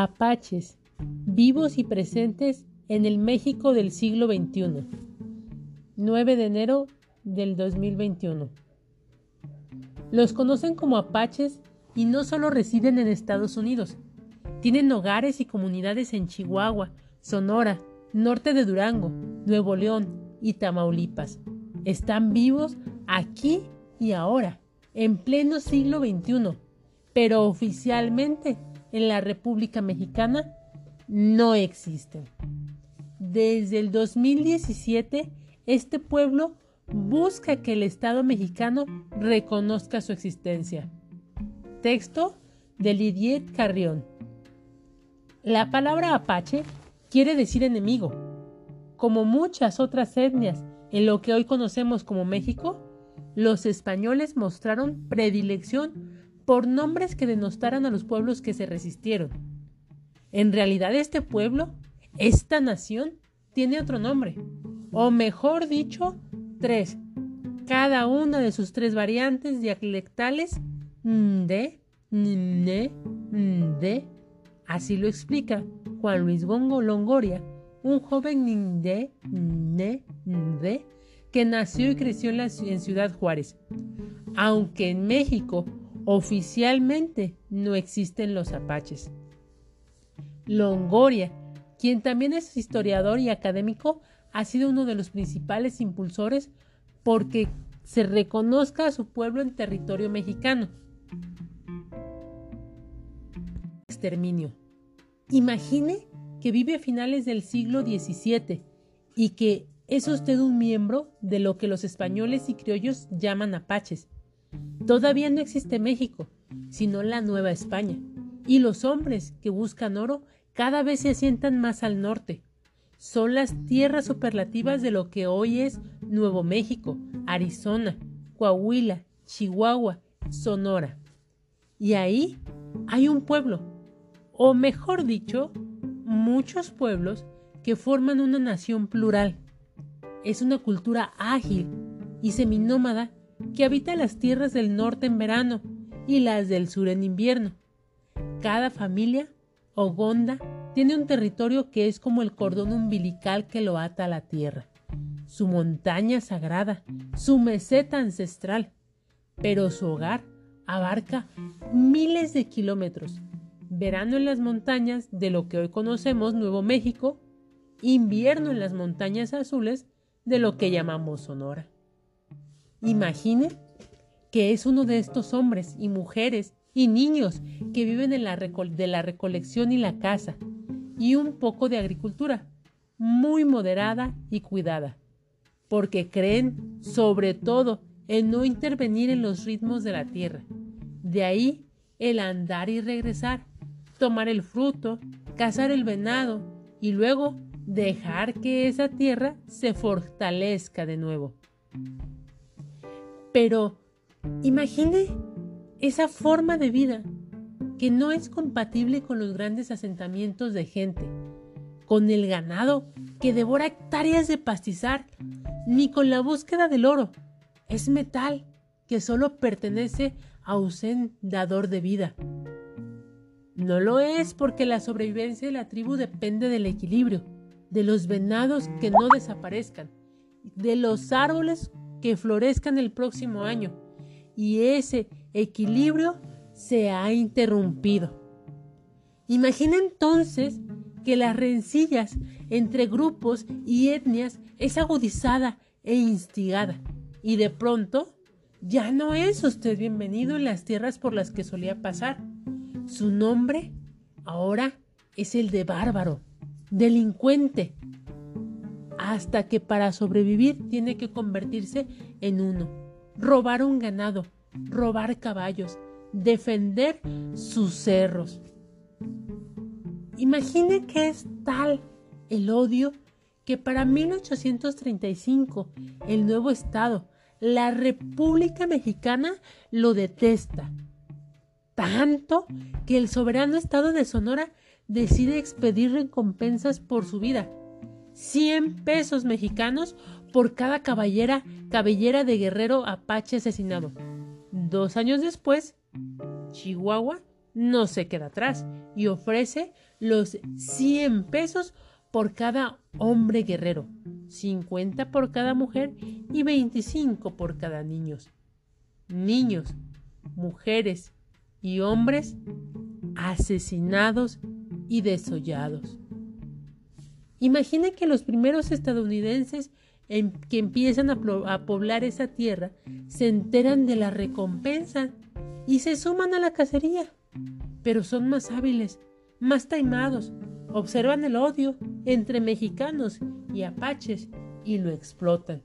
Apaches, vivos y presentes en el México del siglo XXI. 9 de enero del 2021. Los conocen como apaches y no solo residen en Estados Unidos, tienen hogares y comunidades en Chihuahua, Sonora, norte de Durango, Nuevo León y Tamaulipas. Están vivos aquí y ahora, en pleno siglo XXI, pero oficialmente en la República Mexicana no existen. Desde el 2017, este pueblo busca que el Estado mexicano reconozca su existencia. Texto de Lidiet Carrión. La palabra apache quiere decir enemigo. Como muchas otras etnias en lo que hoy conocemos como México, los españoles mostraron predilección por nombres que denostaran a los pueblos que se resistieron. En realidad este pueblo, esta nación, tiene otro nombre, o mejor dicho, tres, cada una de sus tres variantes dialectales de, ne, de. Así lo explica Juan Luis Gongo Longoria, un joven de, ne, de, que nació y creció en Ciudad Juárez. Aunque en México Oficialmente no existen los apaches. Longoria, quien también es historiador y académico, ha sido uno de los principales impulsores porque se reconozca a su pueblo en territorio mexicano. Exterminio. Imagine que vive a finales del siglo XVII y que es usted un miembro de lo que los españoles y criollos llaman apaches Todavía no existe México, sino la Nueva España, y los hombres que buscan oro cada vez se asientan más al norte. Son las tierras superlativas de lo que hoy es Nuevo México, Arizona, Coahuila, Chihuahua, Sonora. Y ahí hay un pueblo, o mejor dicho, muchos pueblos que forman una nación plural. Es una cultura ágil y seminómada que habita las tierras del norte en verano y las del sur en invierno. Cada familia o gonda tiene un territorio que es como el cordón umbilical que lo ata a la tierra, su montaña sagrada, su meseta ancestral, pero su hogar abarca miles de kilómetros. Verano en las montañas de lo que hoy conocemos Nuevo México, invierno en las montañas azules de lo que llamamos Sonora. Imagine que es uno de estos hombres y mujeres y niños que viven de la recolección y la caza y un poco de agricultura, muy moderada y cuidada, porque creen sobre todo en no intervenir en los ritmos de la tierra. De ahí el andar y regresar, tomar el fruto, cazar el venado y luego dejar que esa tierra se fortalezca de nuevo. Pero imagine esa forma de vida que no es compatible con los grandes asentamientos de gente, con el ganado que devora hectáreas de pastizar, ni con la búsqueda del oro. Es metal que solo pertenece a un dador de vida. No lo es porque la sobrevivencia de la tribu depende del equilibrio, de los venados que no desaparezcan, de los árboles que florezcan el próximo año y ese equilibrio se ha interrumpido. Imagina entonces que las rencillas entre grupos y etnias es agudizada e instigada y de pronto ya no es usted bienvenido en las tierras por las que solía pasar. Su nombre ahora es el de bárbaro, delincuente, hasta que para sobrevivir tiene que convertirse en uno, robar un ganado, robar caballos, defender sus cerros. Imagine que es tal el odio que para 1835 el nuevo Estado, la República Mexicana, lo detesta. Tanto que el soberano Estado de Sonora decide expedir recompensas por su vida 100 pesos mexicanos por cada caballera, cabellera de guerrero apache asesinado. Dos años después, Chihuahua no se queda atrás y ofrece los 100 pesos por cada hombre guerrero, 50 por cada mujer y 25 por cada niño. Niños, mujeres y hombres asesinados y desollados. Imaginen que los primeros estadounidenses que empiezan a, poblar esa tierra se enteran de la recompensa y se suman a la cacería, pero son más hábiles, más taimados, observan el odio entre mexicanos y apaches y lo explotan.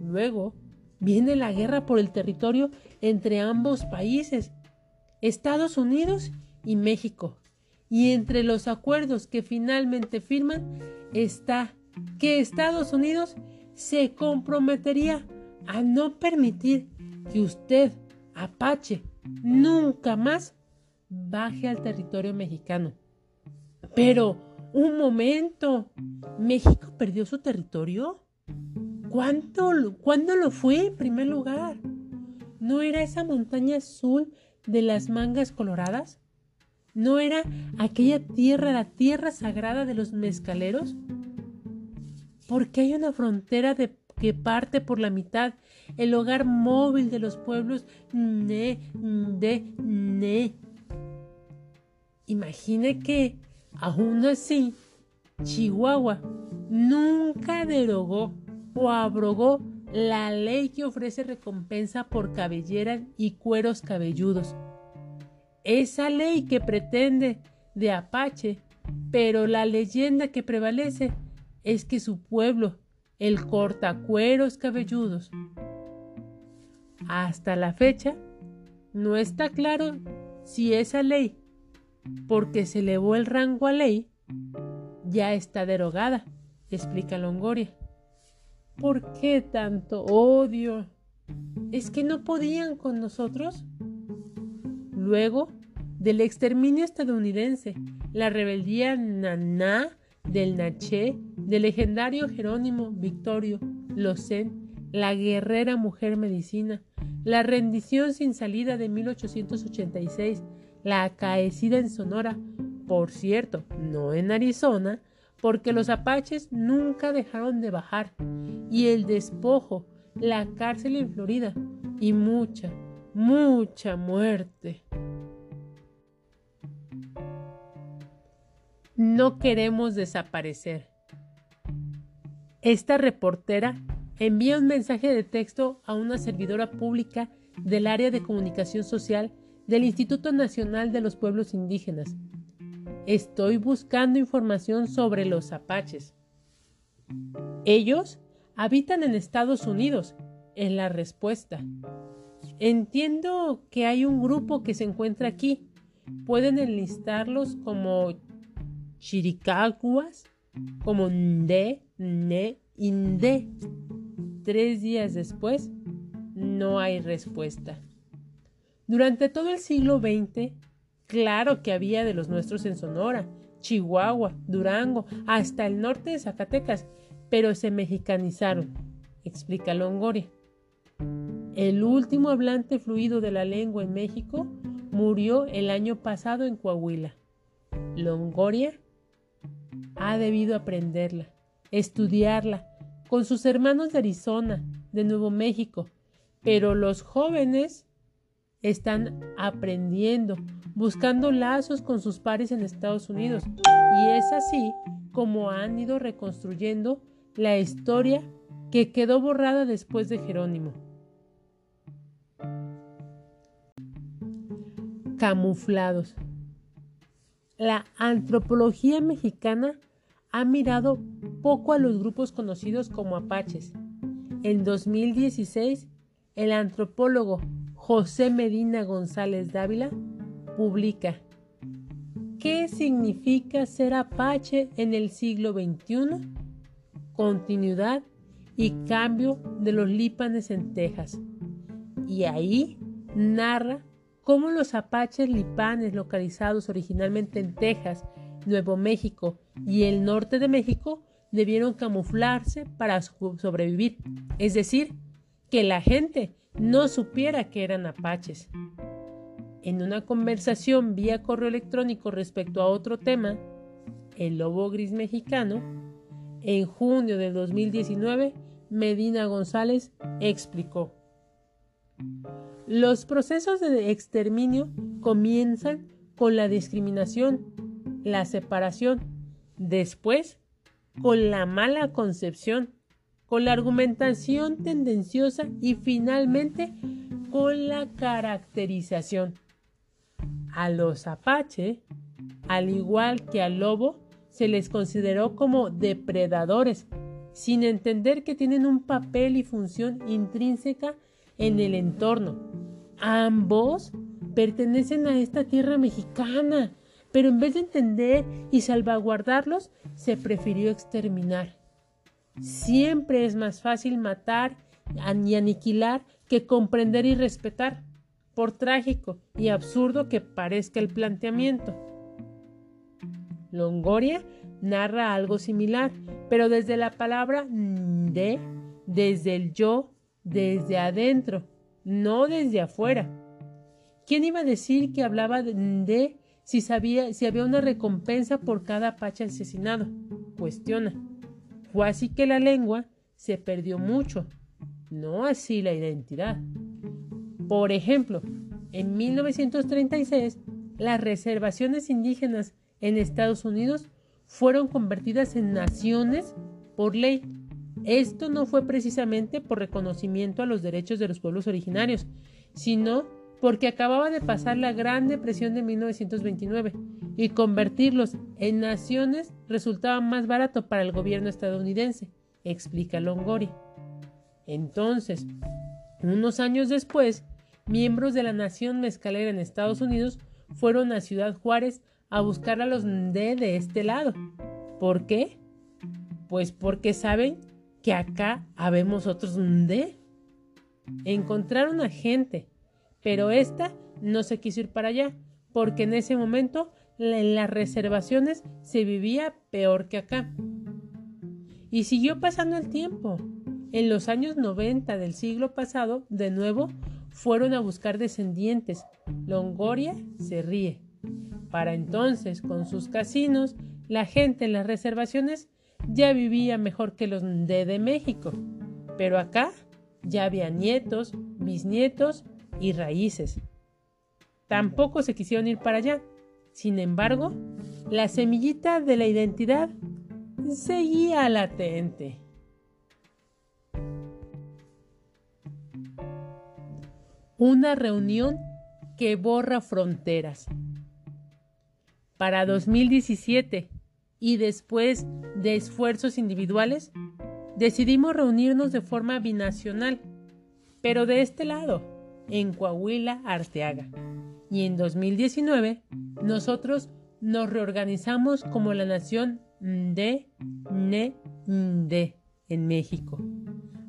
Luego viene la guerra por el territorio entre ambos países, Estados Unidos y México. Y entre los acuerdos que finalmente firman está que Estados Unidos se comprometería a no permitir que usted, Apache, nunca más baje al territorio mexicano. Pero, un momento, ¿México perdió su territorio? ¿Cuánto, ¿Cuándo lo fue en primer lugar? ¿No era esa montaña azul de las mangas coloradas? ¿No era aquella tierra, la tierra sagrada de los mezcaleros? Porque hay una frontera de, que parte por la mitad, el hogar móvil de los pueblos ne, de, ne. Imagine que, aún así, Chihuahua nunca derogó o abrogó la ley que ofrece recompensa por cabellera y cueros cabelludos. Esa ley que pretende de Apache, pero la leyenda que prevalece es que su pueblo, el cortacueros cabelludos, hasta la fecha, no está claro si esa ley, porque se elevó el rango a ley, ya está derogada, explica Longoria. ¿Por qué tanto odio? ¿Es que no podían con nosotros? Luego del exterminio estadounidense, la rebeldía naná del Naché, del legendario Jerónimo Victorio Locen, la guerrera mujer medicina, la rendición sin salida de 1886, la acaecida en Sonora, por cierto, no en Arizona, porque los apaches nunca dejaron de bajar, y el despojo, la cárcel en Florida, y mucha, mucha muerte. No queremos desaparecer. Esta reportera envía un mensaje de texto a una servidora pública del área de comunicación social del Instituto Nacional de los Pueblos Indígenas, Estoy buscando información sobre los apaches. Ellos habitan en Estados Unidos, en la respuesta. Entiendo que hay un grupo que se encuentra aquí. Pueden enlistarlos como chiricaguas, como nde, ne, inde. Tres días después, no hay respuesta. Durante todo el siglo XX, Claro que había de los nuestros en Sonora, Chihuahua, Durango, hasta el norte de Zacatecas, pero se mexicanizaron, explica Longoria. El último hablante fluido de la lengua en México murió el año pasado en Coahuila. Longoria ha debido aprenderla, estudiarla, con sus hermanos de Arizona, de Nuevo México, pero los jóvenes están aprendiendo, buscando lazos con sus pares en Estados Unidos. Y es así como han ido reconstruyendo la historia que quedó borrada después de Jerónimo. Camuflados. La antropología mexicana ha mirado poco a los grupos conocidos como apaches. En 2016, el antropólogo José Medina González Dávila publica ¿Qué significa ser apache en el siglo XXI? Continuidad y cambio de los lípanes en Texas. Y ahí narra cómo los apaches lipanes localizados originalmente en Texas, Nuevo México y el norte de México debieron camuflarse para sobrevivir. Es decir, que la gente no supiera que eran apaches. en una conversación vía correo electrónico respecto a otro tema, el lobo gris mexicano, en junio de 2019, Medina González explicó. Los procesos de exterminio comienzan con la discriminación, la separación, después con la mala concepción, con la argumentación tendenciosa y finalmente con la caracterización. A los apache, al igual que al lobo, se les consideró como depredadores, sin entender que tienen un papel y función intrínseca en el entorno. Ambos pertenecen a esta tierra mexicana, pero en vez de entender y salvaguardarlos, se prefirió exterminar. Siempre es más fácil matar y aniquilar que comprender y respetar, por trágico y absurdo que parezca el planteamiento. Longoria narra algo similar, pero desde la palabra de, desde el yo, desde adentro, no desde afuera. ¿Quién iba a decir que hablaba de si sabía si había una recompensa por cada pacha asesinado? Cuestiona. Fue así que la lengua se perdió mucho, no así la identidad. Por ejemplo, en 1936, las reservaciones indígenas en Estados Unidos fueron convertidas en naciones por ley. Esto no fue precisamente por reconocimiento a los derechos de los pueblos originarios, sino porque acababa de pasar la Gran Depresión de 1929 y convertirlos en naciones resultaba más barato para el gobierno estadounidense, explica Longoria. Entonces, unos años después, miembros de la nación mezcalera en Estados Unidos fueron a Ciudad Juárez a buscar a los Nde de este lado. ¿Por qué? Pues porque saben que acá habemos otros Nde. Encontraron a gente, pero esta no se quiso ir para allá, porque en ese momento en las reservaciones se vivía peor que acá. Y siguió pasando el tiempo. En los años 90 del siglo pasado, de nuevo, fueron a buscar descendientes. Longoria se ríe. Para entonces, con sus casinos, la gente en las reservaciones ya vivía mejor que los de, de México. Pero acá ya había nietos, bisnietos y raíces. Tampoco se quisieron ir para allá. Sin embargo, la semillita de la identidad seguía latente. Una reunión que borra fronteras. Para 2017 y después de esfuerzos individuales, decidimos reunirnos de forma binacional, pero de este lado, en Coahuila, Arteaga. Y en 2019, nosotros nos reorganizamos como la nación de Ne en México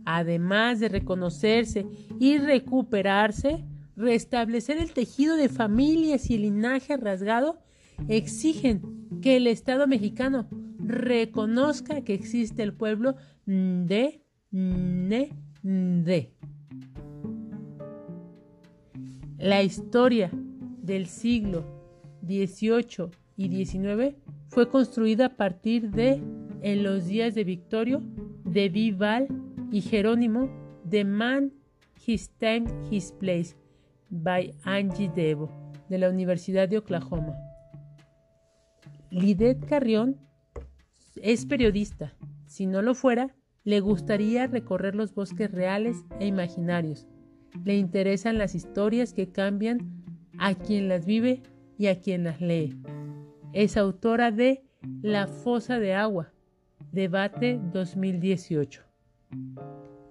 además de reconocerse y recuperarse, restablecer el tejido de familias y el linaje rasgado, exigen que el Estado mexicano reconozca que existe el pueblo de de. La historia del siglo XVIII y XIX fue construida a partir de En los días de Victorio de Vival y Jerónimo The Man, His Time, His Place by Angie Devo de la Universidad de Oklahoma. Lidet Carrión es periodista. Si no lo fuera, le gustaría recorrer los bosques reales e imaginarios. Le interesan las historias que cambian a quien las vive y a quien las lee. Es autora de La fosa de agua, debate 2018.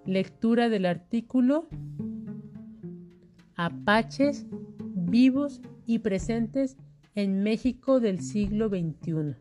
Lectura del artículo Apaches vivos y presentes en México del siglo XXI.